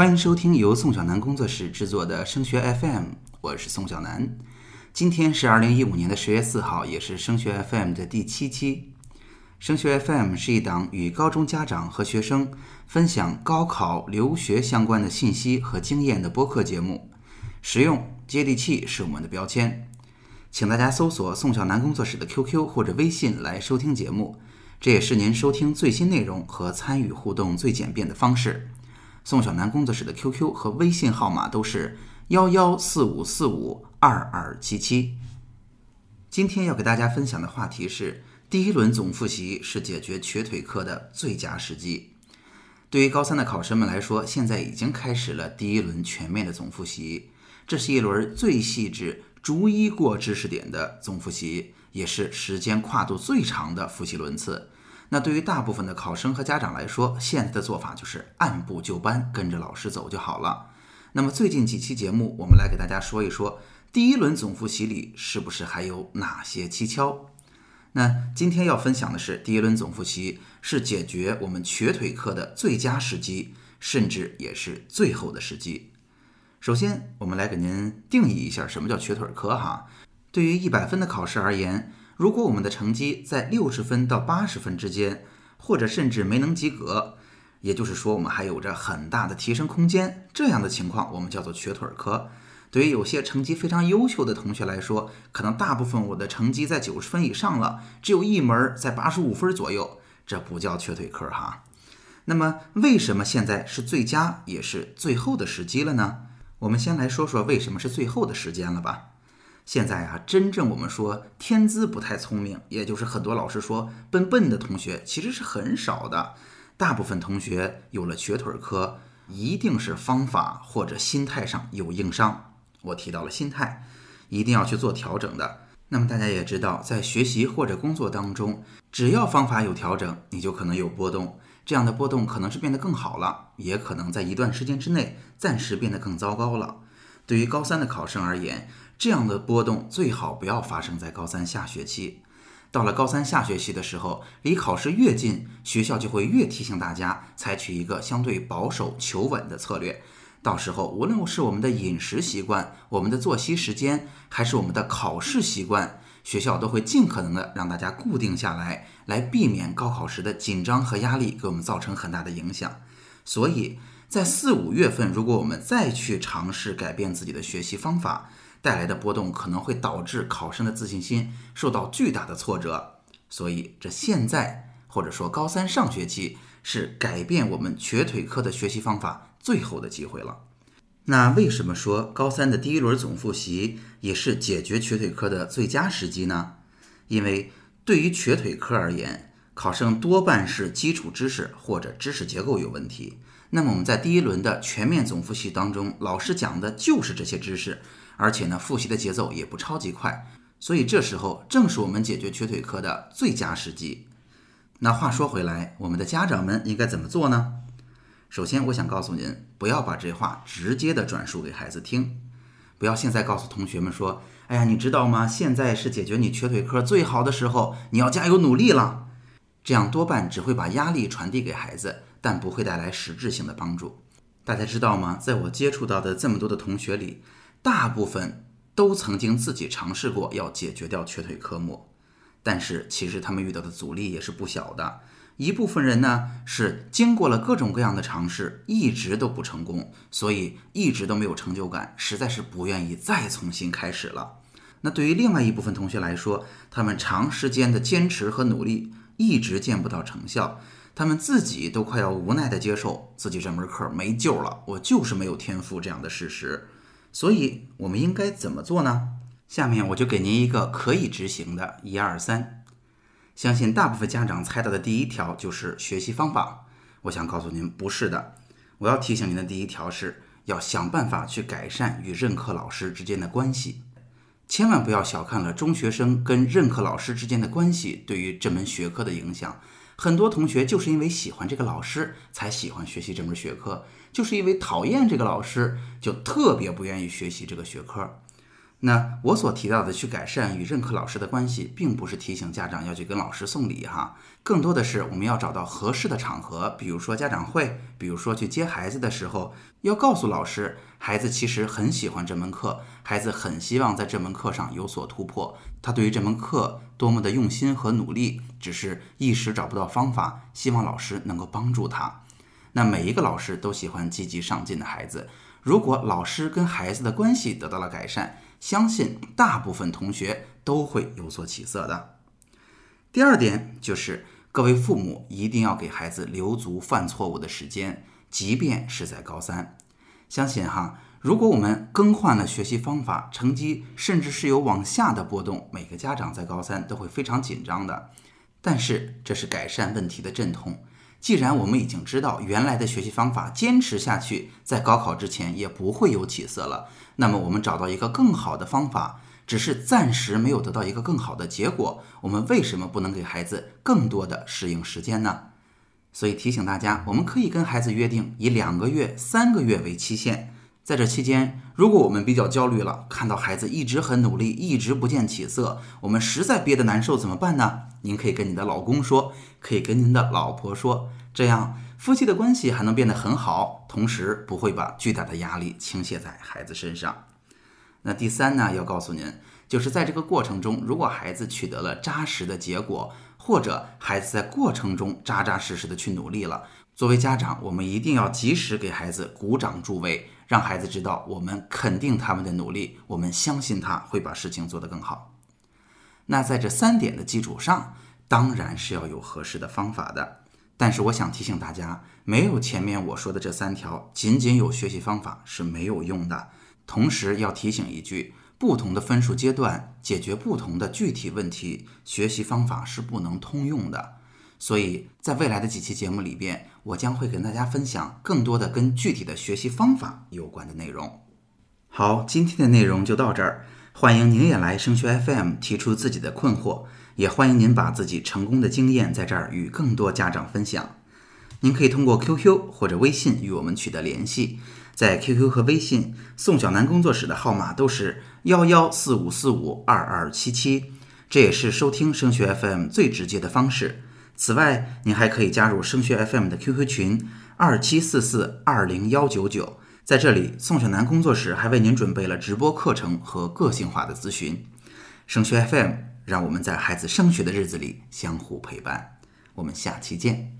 欢迎收听由宋小南工作室制作的升学 FM，我是宋小南。今天是二零一五年的十月四号，也是升学 FM 的第七期。升学 FM 是一档与高中家长和学生分享高考、留学相关的信息和经验的播客节目，实用接地气是我们的标签。请大家搜索宋小南工作室的 QQ 或者微信来收听节目，这也是您收听最新内容和参与互动最简便的方式。宋小南工作室的 QQ 和微信号码都是幺幺四五四五二二七七。今天要给大家分享的话题是：第一轮总复习是解决瘸腿课的最佳时机。对于高三的考生们来说，现在已经开始了第一轮全面的总复习，这是一轮最细致、逐一过知识点的总复习，也是时间跨度最长的复习轮次。那对于大部分的考生和家长来说，现在的做法就是按部就班，跟着老师走就好了。那么最近几期节目，我们来给大家说一说第一轮总复习里是不是还有哪些蹊跷？那今天要分享的是，第一轮总复习是解决我们瘸腿课的最佳时机，甚至也是最后的时机。首先，我们来给您定义一下什么叫瘸腿课哈。对于一百分的考试而言。如果我们的成绩在六十分到八十分之间，或者甚至没能及格，也就是说我们还有着很大的提升空间，这样的情况我们叫做瘸腿科。对于有些成绩非常优秀的同学来说，可能大部分我的成绩在九十分以上了，只有一门在八十五分左右，这不叫瘸腿科哈。那么为什么现在是最佳也是最后的时机了呢？我们先来说说为什么是最后的时间了吧。现在啊，真正我们说天资不太聪明，也就是很多老师说笨笨的同学，其实是很少的。大部分同学有了瘸腿科，一定是方法或者心态上有硬伤。我提到了心态，一定要去做调整的。那么大家也知道，在学习或者工作当中，只要方法有调整，你就可能有波动。这样的波动可能是变得更好了，也可能在一段时间之内暂时变得更糟糕了。对于高三的考生而言，这样的波动最好不要发生在高三下学期。到了高三下学期的时候，离考试越近，学校就会越提醒大家采取一个相对保守、求稳的策略。到时候，无论是我们的饮食习惯、我们的作息时间，还是我们的考试习惯，学校都会尽可能的让大家固定下来，来避免高考时的紧张和压力给我们造成很大的影响。所以在四五月份，如果我们再去尝试改变自己的学习方法，带来的波动可能会导致考生的自信心受到巨大的挫折，所以这现在或者说高三上学期是改变我们瘸腿科的学习方法最后的机会了。那为什么说高三的第一轮总复习也是解决瘸腿科的最佳时机呢？因为对于瘸腿科而言，考生多半是基础知识或者知识结构有问题。那么我们在第一轮的全面总复习当中，老师讲的就是这些知识。而且呢，复习的节奏也不超级快，所以这时候正是我们解决瘸腿科的最佳时机。那话说回来，我们的家长们应该怎么做呢？首先，我想告诉您，不要把这话直接的转述给孩子听，不要现在告诉同学们说：“哎呀，你知道吗？现在是解决你瘸腿科最好的时候，你要加油努力了。”这样多半只会把压力传递给孩子，但不会带来实质性的帮助。大家知道吗？在我接触到的这么多的同学里，大部分都曾经自己尝试过要解决掉瘸腿科目，但是其实他们遇到的阻力也是不小的。一部分人呢是经过了各种各样的尝试，一直都不成功，所以一直都没有成就感，实在是不愿意再重新开始了。那对于另外一部分同学来说，他们长时间的坚持和努力一直见不到成效，他们自己都快要无奈的接受自己这门课没救了，我就是没有天赋这样的事实。所以我们应该怎么做呢？下面我就给您一个可以执行的一二三。相信大部分家长猜到的第一条就是学习方法。我想告诉您，不是的。我要提醒您的第一条是要想办法去改善与任课老师之间的关系。千万不要小看了中学生跟任课老师之间的关系对于这门学科的影响。很多同学就是因为喜欢这个老师才喜欢学习这门学科。就是因为讨厌这个老师，就特别不愿意学习这个学科。那我所提到的去改善与任课老师的关系，并不是提醒家长要去跟老师送礼哈，更多的是我们要找到合适的场合，比如说家长会，比如说去接孩子的时候，要告诉老师，孩子其实很喜欢这门课，孩子很希望在这门课上有所突破，他对于这门课多么的用心和努力，只是一时找不到方法，希望老师能够帮助他。那每一个老师都喜欢积极上进的孩子，如果老师跟孩子的关系得到了改善。相信大部分同学都会有所起色的。第二点就是，各位父母一定要给孩子留足犯错误的时间，即便是在高三。相信哈，如果我们更换了学习方法，成绩甚至是有往下的波动，每个家长在高三都会非常紧张的。但是这是改善问题的阵痛。既然我们已经知道原来的学习方法坚持下去，在高考之前也不会有起色了，那么我们找到一个更好的方法，只是暂时没有得到一个更好的结果，我们为什么不能给孩子更多的适应时间呢？所以提醒大家，我们可以跟孩子约定以两个月、三个月为期限。在这期间，如果我们比较焦虑了，看到孩子一直很努力，一直不见起色，我们实在憋得难受，怎么办呢？您可以跟你的老公说，可以跟您的老婆说，这样夫妻的关系还能变得很好，同时不会把巨大的压力倾泻在孩子身上。那第三呢，要告诉您，就是在这个过程中，如果孩子取得了扎实的结果，或者孩子在过程中扎扎实实的去努力了。作为家长，我们一定要及时给孩子鼓掌助威，让孩子知道我们肯定他们的努力，我们相信他会把事情做得更好。那在这三点的基础上，当然是要有合适的方法的。但是我想提醒大家，没有前面我说的这三条，仅仅有学习方法是没有用的。同时要提醒一句，不同的分数阶段解决不同的具体问题，学习方法是不能通用的。所以在未来的几期节目里边，我将会跟大家分享更多的跟具体的学习方法有关的内容。好，今天的内容就到这儿。欢迎您也来升学 FM 提出自己的困惑，也欢迎您把自己成功的经验在这儿与更多家长分享。您可以通过 QQ 或者微信与我们取得联系，在 QQ 和微信，宋小楠工作室的号码都是幺幺四五四五二二七七，这也是收听升学 FM 最直接的方式。此外，您还可以加入升学 FM 的 QQ 群二七四四二零幺九九，在这里，宋小楠工作室还为您准备了直播课程和个性化的咨询。升学 FM，让我们在孩子升学的日子里相互陪伴。我们下期见。